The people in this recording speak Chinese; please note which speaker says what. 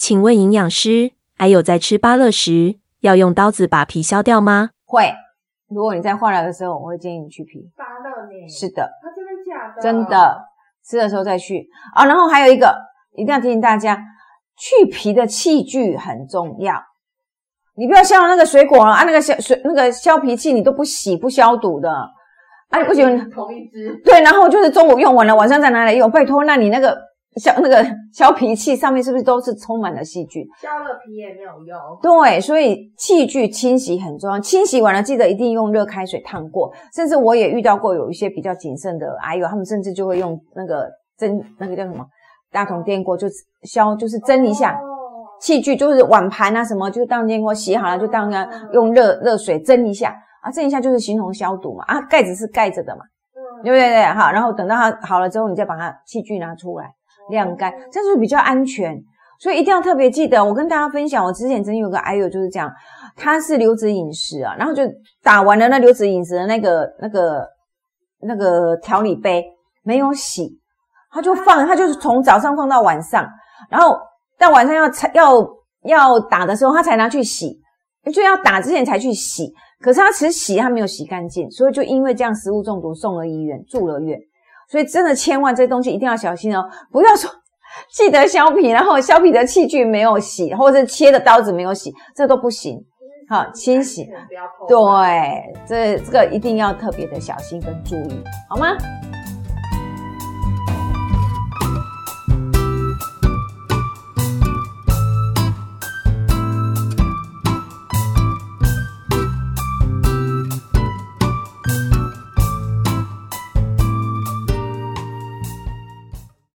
Speaker 1: 请问营养师，还有在吃芭乐时要用刀子把皮削掉吗？
Speaker 2: 会，如果你在化疗的时候，我会建议你去皮。
Speaker 3: 芭乐呢？
Speaker 2: 是的，
Speaker 3: 它真的假的？
Speaker 2: 真的，吃的时候再去啊。然后还有一个，一定要提醒大家，去皮的器具很重要。你不要削那个水果啊，那个削水那个削皮器，你都不洗不消毒的，啊，你不喜欢
Speaker 3: 同一只。
Speaker 2: 对，然后就是中午用完了，晚上再拿来用。拜托，那你那个削那个削皮器上面是不是都是充满了细菌？
Speaker 3: 削了皮也没有用。
Speaker 2: 对，所以器具清洗很重要。清洗完了，记得一定用热开水烫过。甚至我也遇到过有一些比较谨慎的阿姨，他们甚至就会用那个蒸那个叫什么大桶电锅，就削就是蒸一下。器具就是碗盘啊，什么就当电锅洗好了，就当那用热热水蒸一下啊，蒸一下就是形同消毒嘛啊，盖子是盖着的嘛，对不对对？好，然后等到它好了之后，你再把它器具拿出来晾干，这样是比较安全，所以一定要特别记得。我跟大家分享，我之前曾经有个癌友就是这样，他是流质饮食啊，然后就打完了那流质饮食的那个那个那个调理杯没有洗，他就放，他就是从早上放到晚上，然后。到晚上要才要要打的时候，他才拿去洗，就要打之前才去洗。可是他其实洗，他没有洗干净，所以就因为这样食物中毒送了医院，住了院。所以真的千万这东西一定要小心哦，不要说记得削皮，然后削皮的器具没有洗，或者是切的刀子没有洗，这都不行。好，清洗，对，这这个一定要特别的小心跟注意，好吗？